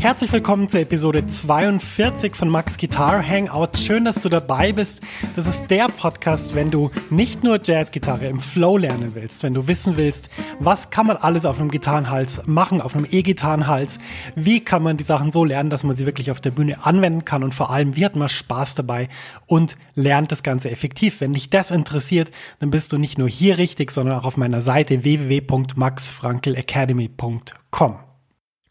Herzlich willkommen zur Episode 42 von Max Guitar Hangout. Schön, dass du dabei bist. Das ist der Podcast, wenn du nicht nur Jazzgitarre im Flow lernen willst, wenn du wissen willst, was kann man alles auf einem Gitarrenhals machen, auf einem E-Gitarrenhals, wie kann man die Sachen so lernen, dass man sie wirklich auf der Bühne anwenden kann und vor allem, wie hat man Spaß dabei und lernt das Ganze effektiv. Wenn dich das interessiert, dann bist du nicht nur hier richtig, sondern auch auf meiner Seite www.maxfrankelacademy.com.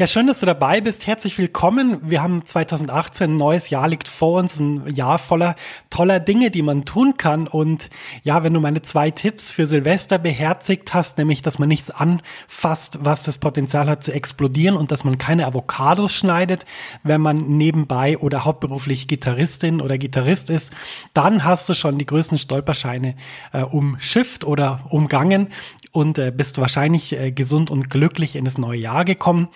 Ja, schön, dass du dabei bist. Herzlich willkommen. Wir haben 2018, ein neues Jahr liegt vor uns, ein Jahr voller toller Dinge, die man tun kann. Und ja, wenn du meine zwei Tipps für Silvester beherzigt hast, nämlich, dass man nichts anfasst, was das Potenzial hat zu explodieren und dass man keine Avocados schneidet, wenn man nebenbei oder hauptberuflich Gitarristin oder Gitarrist ist, dann hast du schon die größten Stolperscheine äh, umschifft oder umgangen und äh, bist wahrscheinlich äh, gesund und glücklich in das neue Jahr gekommen.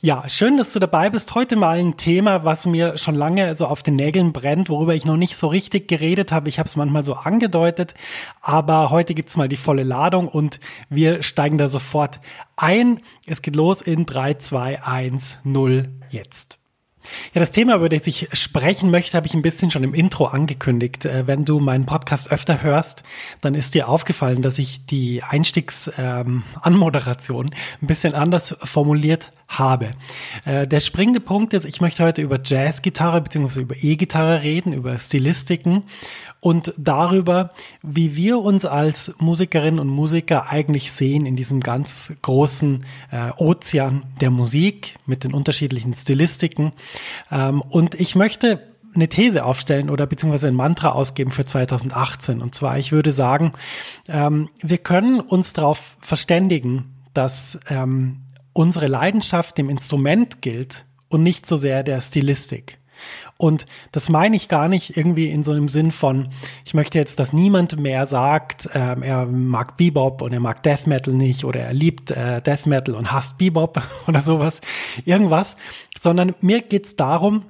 Ja, schön, dass du dabei bist. Heute mal ein Thema, was mir schon lange so auf den Nägeln brennt, worüber ich noch nicht so richtig geredet habe. Ich habe es manchmal so angedeutet, aber heute gibt's mal die volle Ladung und wir steigen da sofort ein. Es geht los in 3, 2, 1, 0 jetzt. Ja, das Thema, über das ich sprechen möchte, habe ich ein bisschen schon im Intro angekündigt. Äh, wenn du meinen Podcast öfter hörst, dann ist dir aufgefallen, dass ich die Einstiegsanmoderation ähm, ein bisschen anders formuliert habe. Äh, der springende Punkt ist, ich möchte heute über Jazzgitarre bzw. über E-Gitarre reden, über Stilistiken und darüber, wie wir uns als Musikerinnen und Musiker eigentlich sehen in diesem ganz großen äh, Ozean der Musik mit den unterschiedlichen Stilistiken. Ähm, und ich möchte eine These aufstellen oder beziehungsweise ein Mantra ausgeben für 2018. Und zwar, ich würde sagen, ähm, wir können uns darauf verständigen, dass ähm, unsere Leidenschaft dem Instrument gilt und nicht so sehr der Stilistik. Und das meine ich gar nicht irgendwie in so einem Sinn von, ich möchte jetzt, dass niemand mehr sagt, ähm, er mag Bebop und er mag Death Metal nicht oder er liebt äh, Death Metal und hasst Bebop oder sowas, irgendwas, sondern mir geht's darum,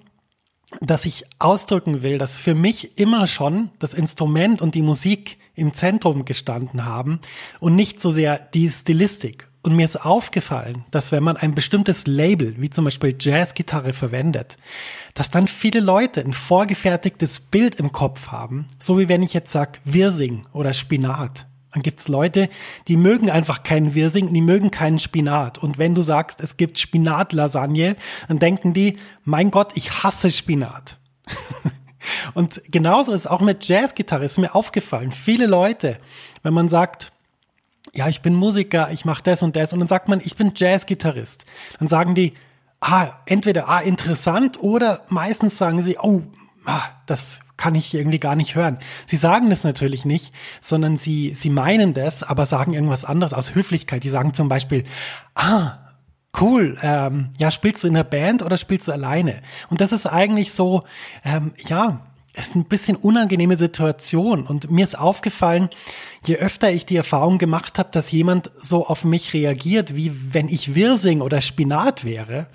dass ich ausdrücken will, dass für mich immer schon das Instrument und die Musik im Zentrum gestanden haben und nicht so sehr die Stilistik und mir ist aufgefallen, dass wenn man ein bestimmtes Label, wie zum Beispiel Jazzgitarre verwendet, dass dann viele Leute ein vorgefertigtes Bild im Kopf haben. So wie wenn ich jetzt sag Wirsing oder Spinat. Dann gibt's Leute, die mögen einfach keinen Wirsing, die mögen keinen Spinat. Und wenn du sagst, es gibt Spinatlasagne, dann denken die, mein Gott, ich hasse Spinat. Und genauso ist auch mit Jazzgitarre, ist mir aufgefallen. Viele Leute, wenn man sagt, ja, ich bin Musiker, ich mache das und das. Und dann sagt man, ich bin Jazzgitarrist. Dann sagen die, ah, entweder, ah, interessant oder meistens sagen sie, oh, ah, das kann ich irgendwie gar nicht hören. Sie sagen das natürlich nicht, sondern sie, sie meinen das, aber sagen irgendwas anderes aus Höflichkeit. Die sagen zum Beispiel, ah, cool, ähm, ja, spielst du in der Band oder spielst du alleine? Und das ist eigentlich so, ähm, ja, es ist ein bisschen unangenehme Situation und mir ist aufgefallen, je öfter ich die Erfahrung gemacht habe, dass jemand so auf mich reagiert, wie wenn ich Wirsing oder Spinat wäre.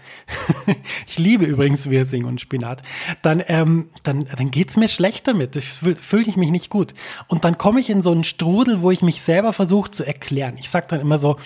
ich liebe übrigens Wirsing und Spinat. Dann, ähm, dann, dann geht's mir schlecht damit. Fühle ich mich nicht gut. Und dann komme ich in so einen Strudel, wo ich mich selber versuche zu erklären. Ich sage dann immer so,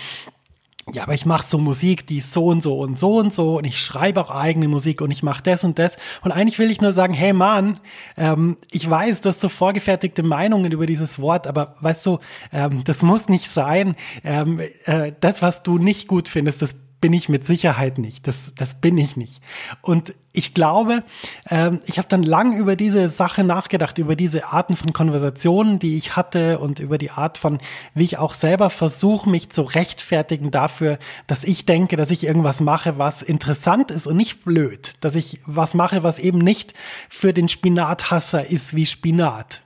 ja, aber ich mache so Musik, die ist so und so und so und so und ich schreibe auch eigene Musik und ich mache das und das. Und eigentlich will ich nur sagen, hey Mann, ähm, ich weiß, du hast so vorgefertigte Meinungen über dieses Wort, aber weißt du, ähm, das muss nicht sein. Ähm, äh, das, was du nicht gut findest, das bin ich mit Sicherheit nicht. Das, das bin ich nicht. Und ich glaube, ähm, ich habe dann lang über diese Sache nachgedacht, über diese Arten von Konversationen, die ich hatte und über die Art von, wie ich auch selber versuche, mich zu rechtfertigen dafür, dass ich denke, dass ich irgendwas mache, was interessant ist und nicht blöd. Dass ich was mache, was eben nicht für den Spinathasser ist wie Spinat.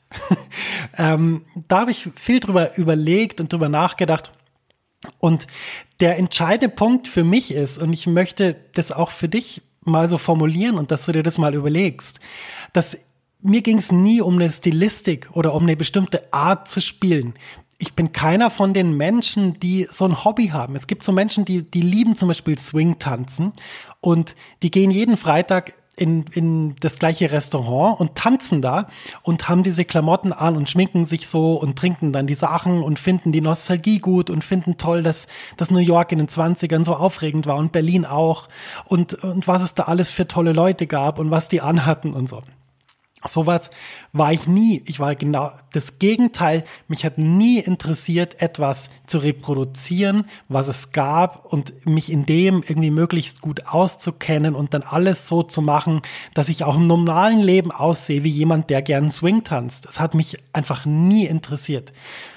ähm, da habe ich viel drüber überlegt und drüber nachgedacht und der entscheidende Punkt für mich ist, und ich möchte das auch für dich mal so formulieren und dass du dir das mal überlegst, dass mir ging es nie um eine Stilistik oder um eine bestimmte Art zu spielen. Ich bin keiner von den Menschen, die so ein Hobby haben. Es gibt so Menschen, die, die lieben zum Beispiel Swing tanzen und die gehen jeden Freitag in, in das gleiche Restaurant und tanzen da und haben diese Klamotten an und schminken sich so und trinken dann die Sachen und finden die Nostalgie gut und finden toll, dass, dass New York in den 20ern so aufregend war und Berlin auch und, und was es da alles für tolle Leute gab und was die anhatten und so. Sowas war ich nie. Ich war genau das Gegenteil. Mich hat nie interessiert, etwas zu reproduzieren, was es gab und mich in dem irgendwie möglichst gut auszukennen und dann alles so zu machen, dass ich auch im normalen Leben aussehe wie jemand, der gern Swing tanzt. Das hat mich einfach nie interessiert.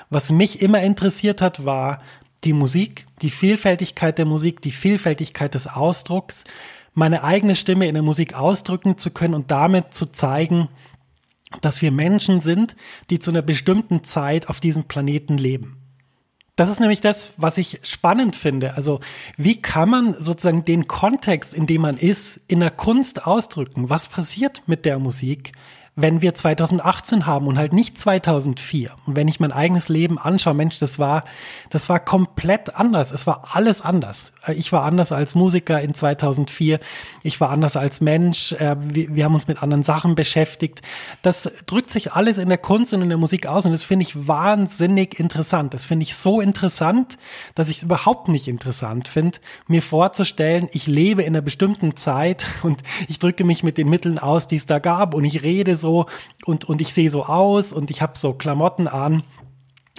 Was mich immer interessiert hat, war die Musik, die Vielfältigkeit der Musik, die Vielfältigkeit des Ausdrucks meine eigene Stimme in der Musik ausdrücken zu können und damit zu zeigen, dass wir Menschen sind, die zu einer bestimmten Zeit auf diesem Planeten leben. Das ist nämlich das, was ich spannend finde. Also wie kann man sozusagen den Kontext, in dem man ist, in der Kunst ausdrücken? Was passiert mit der Musik? Wenn wir 2018 haben und halt nicht 2004. Und wenn ich mein eigenes Leben anschaue, Mensch, das war, das war komplett anders. Es war alles anders. Ich war anders als Musiker in 2004. Ich war anders als Mensch. Äh, wir, haben uns mit anderen Sachen beschäftigt. Das drückt sich alles in der Kunst und in der Musik aus und das finde ich wahnsinnig interessant. Das finde ich so interessant, dass ich es überhaupt nicht interessant finde, mir vorzustellen, ich lebe in einer bestimmten Zeit und ich drücke mich mit den Mitteln aus, die es da gab und ich rede so so und, und ich sehe so aus und ich habe so Klamotten an.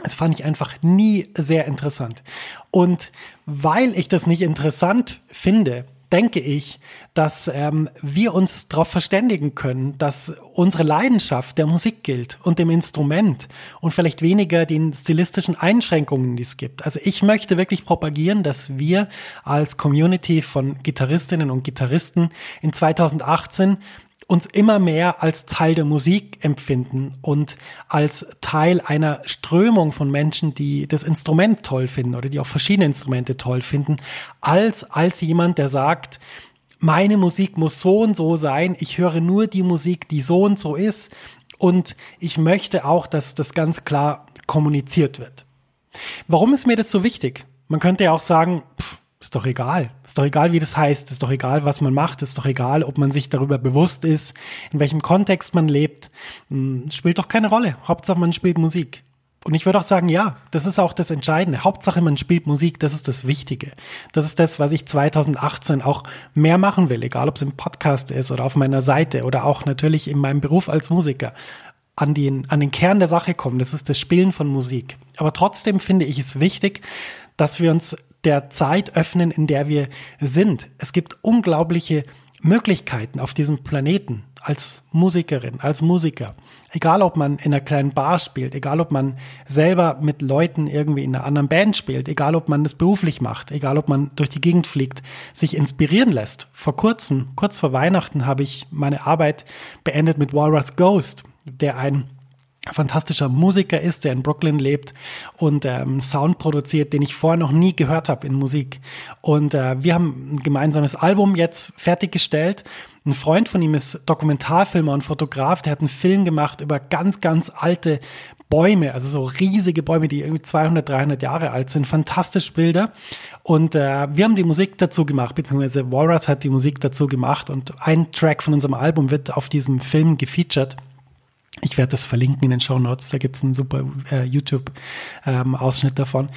Das fand ich einfach nie sehr interessant. Und weil ich das nicht interessant finde, denke ich, dass ähm, wir uns darauf verständigen können, dass unsere Leidenschaft der Musik gilt und dem Instrument und vielleicht weniger den stilistischen Einschränkungen, die es gibt. Also ich möchte wirklich propagieren, dass wir als Community von Gitarristinnen und Gitarristen in 2018 uns immer mehr als Teil der Musik empfinden und als Teil einer Strömung von Menschen, die das Instrument toll finden oder die auch verschiedene Instrumente toll finden, als als jemand, der sagt, meine Musik muss so und so sein, ich höre nur die Musik, die so und so ist und ich möchte auch, dass das ganz klar kommuniziert wird. Warum ist mir das so wichtig? Man könnte ja auch sagen, pff, ist doch egal. Ist doch egal, wie das heißt. Ist doch egal, was man macht. Ist doch egal, ob man sich darüber bewusst ist, in welchem Kontext man lebt. Hm, spielt doch keine Rolle. Hauptsache, man spielt Musik. Und ich würde auch sagen, ja, das ist auch das Entscheidende. Hauptsache, man spielt Musik, das ist das Wichtige. Das ist das, was ich 2018 auch mehr machen will, egal ob es im Podcast ist oder auf meiner Seite oder auch natürlich in meinem Beruf als Musiker. An den, an den Kern der Sache kommen, das ist das Spielen von Musik. Aber trotzdem finde ich es wichtig, dass wir uns der Zeit öffnen, in der wir sind. Es gibt unglaubliche Möglichkeiten auf diesem Planeten als Musikerin, als Musiker. Egal, ob man in einer kleinen Bar spielt, egal, ob man selber mit Leuten irgendwie in einer anderen Band spielt, egal, ob man das beruflich macht, egal, ob man durch die Gegend fliegt, sich inspirieren lässt. Vor kurzem, kurz vor Weihnachten, habe ich meine Arbeit beendet mit Walrus Ghost, der ein fantastischer Musiker ist, der in Brooklyn lebt und ähm, Sound produziert, den ich vorher noch nie gehört habe in Musik. Und äh, wir haben ein gemeinsames Album jetzt fertiggestellt. Ein Freund von ihm ist Dokumentarfilmer und Fotograf, der hat einen Film gemacht über ganz, ganz alte Bäume, also so riesige Bäume, die irgendwie 200, 300 Jahre alt sind, fantastische Bilder. Und äh, wir haben die Musik dazu gemacht, beziehungsweise Walrus hat die Musik dazu gemacht und ein Track von unserem Album wird auf diesem Film gefeatured. Ich werde das verlinken in den Show Notes. Da gibt's einen super äh, YouTube-Ausschnitt ähm, davon.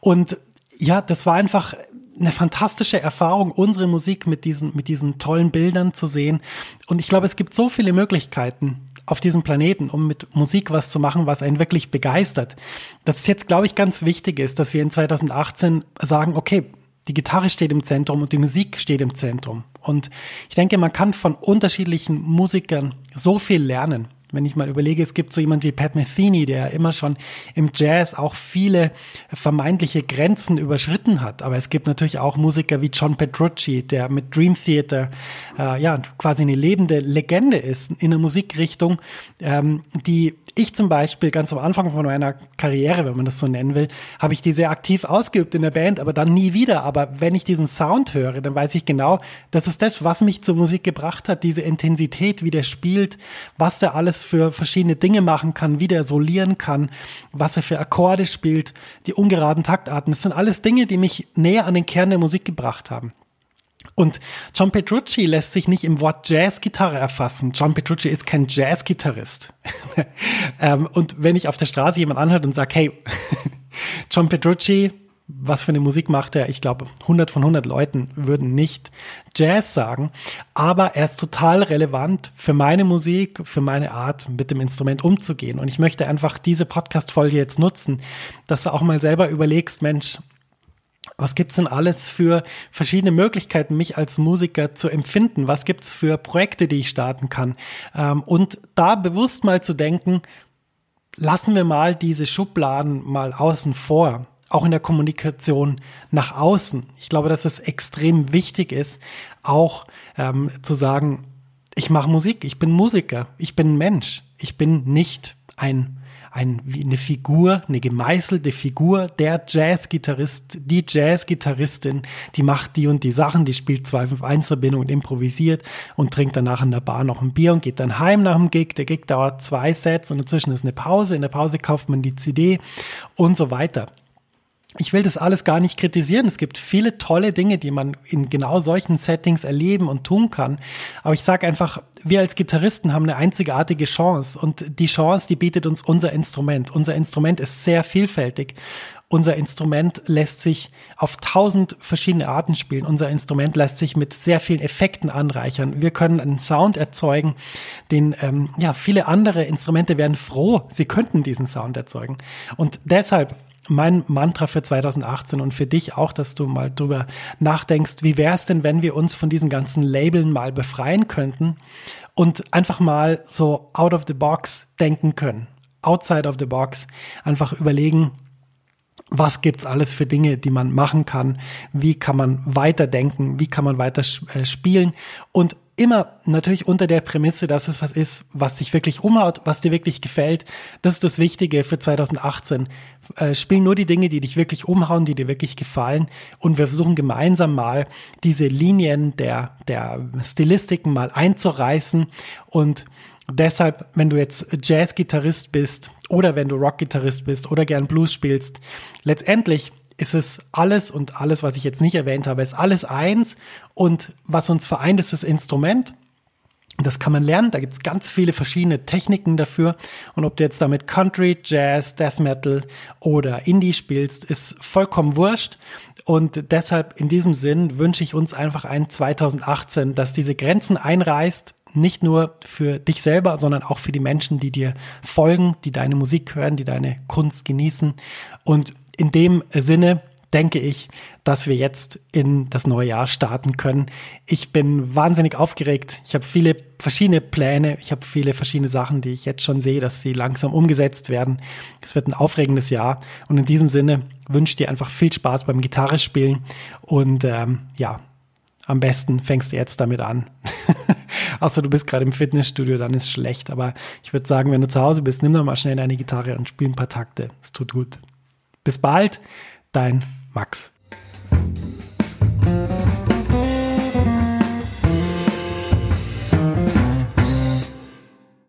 Und ja, das war einfach eine fantastische Erfahrung, unsere Musik mit diesen, mit diesen tollen Bildern zu sehen. Und ich glaube, es gibt so viele Möglichkeiten auf diesem Planeten, um mit Musik was zu machen, was einen wirklich begeistert. Dass es jetzt, glaube ich, ganz wichtig ist, dass wir in 2018 sagen, okay, die Gitarre steht im Zentrum und die Musik steht im Zentrum. Und ich denke, man kann von unterschiedlichen Musikern so viel lernen. Wenn ich mal überlege, es gibt so jemand wie Pat Metheny, der immer schon im Jazz auch viele vermeintliche Grenzen überschritten hat. Aber es gibt natürlich auch Musiker wie John Petrucci, der mit Dream Theater äh, ja quasi eine lebende Legende ist in der Musikrichtung, ähm, die ich zum Beispiel ganz am Anfang von meiner Karriere, wenn man das so nennen will, habe ich die sehr aktiv ausgeübt in der Band, aber dann nie wieder. Aber wenn ich diesen Sound höre, dann weiß ich genau, das ist das, was mich zur Musik gebracht hat, diese Intensität, wie der spielt, was der alles für verschiedene Dinge machen kann, wie der solieren kann, was er für Akkorde spielt, die ungeraden Taktarten. Das sind alles Dinge, die mich näher an den Kern der Musik gebracht haben. Und John Petrucci lässt sich nicht im Wort Jazzgitarre erfassen. John Petrucci ist kein Jazzgitarrist. ähm, und wenn ich auf der Straße jemand anhört und sage, hey, John Petrucci, was für eine Musik macht er? Ich glaube, 100 von 100 Leuten würden nicht Jazz sagen, aber er ist total relevant für meine Musik, für meine Art, mit dem Instrument umzugehen. Und ich möchte einfach diese Podcast-Folge jetzt nutzen, dass du auch mal selber überlegst, Mensch, was gibt's denn alles für verschiedene Möglichkeiten, mich als Musiker zu empfinden? Was gibt's für Projekte, die ich starten kann? Ähm, und da bewusst mal zu denken, lassen wir mal diese Schubladen mal außen vor, auch in der Kommunikation nach außen. Ich glaube, dass es extrem wichtig ist, auch ähm, zu sagen, ich mache Musik, ich bin Musiker, ich bin Mensch, ich bin nicht ein ein, eine Figur, eine gemeißelte Figur, der Jazzgitarrist, die Jazzgitarristin, die macht die und die Sachen, die spielt 2-5-1-Verbindung und improvisiert und trinkt danach in der Bar noch ein Bier und geht dann heim nach dem Gig. Der Gig dauert zwei Sets und dazwischen ist eine Pause. In der Pause kauft man die CD und so weiter ich will das alles gar nicht kritisieren. Es gibt viele tolle Dinge, die man in genau solchen Settings erleben und tun kann. Aber ich sage einfach, wir als Gitarristen haben eine einzigartige Chance und die Chance, die bietet uns unser Instrument. Unser Instrument ist sehr vielfältig. Unser Instrument lässt sich auf tausend verschiedene Arten spielen. Unser Instrument lässt sich mit sehr vielen Effekten anreichern. Wir können einen Sound erzeugen, den ähm, ja viele andere Instrumente wären froh, sie könnten diesen Sound erzeugen. Und deshalb mein Mantra für 2018 und für dich auch, dass du mal drüber nachdenkst, wie wäre es denn, wenn wir uns von diesen ganzen Labeln mal befreien könnten und einfach mal so out of the box denken können. Outside of the box. Einfach überlegen, was gibt's alles für Dinge, die man machen kann? Wie kann man weiterdenken? Wie kann man weiter äh, spielen? Und immer natürlich unter der Prämisse, dass es was ist, was dich wirklich umhaut, was dir wirklich gefällt. Das ist das Wichtige für 2018. Äh, spiel nur die Dinge, die dich wirklich umhauen, die dir wirklich gefallen. Und wir versuchen gemeinsam mal diese Linien der, der Stilistiken mal einzureißen. Und deshalb, wenn du jetzt Jazz-Gitarrist bist oder wenn du Rock-Gitarrist bist oder gern Blues spielst, letztendlich ist es alles und alles, was ich jetzt nicht erwähnt habe, ist alles eins und was uns vereint, ist das Instrument. Das kann man lernen, da gibt es ganz viele verschiedene Techniken dafür. Und ob du jetzt damit Country, Jazz, Death Metal oder Indie spielst, ist vollkommen wurscht. Und deshalb in diesem Sinn wünsche ich uns einfach ein 2018, das diese Grenzen einreißt, nicht nur für dich selber, sondern auch für die Menschen, die dir folgen, die deine Musik hören, die deine Kunst genießen. Und in dem Sinne denke ich, dass wir jetzt in das neue Jahr starten können. Ich bin wahnsinnig aufgeregt. Ich habe viele verschiedene Pläne. Ich habe viele verschiedene Sachen, die ich jetzt schon sehe, dass sie langsam umgesetzt werden. Es wird ein aufregendes Jahr. Und in diesem Sinne wünsche ich dir einfach viel Spaß beim Gitarre spielen. Und ähm, ja, am besten fängst du jetzt damit an. Außer du bist gerade im Fitnessstudio, dann ist schlecht. Aber ich würde sagen, wenn du zu Hause bist, nimm doch mal schnell eine Gitarre und spiel ein paar Takte. Es tut gut. Bis bald, dein Max.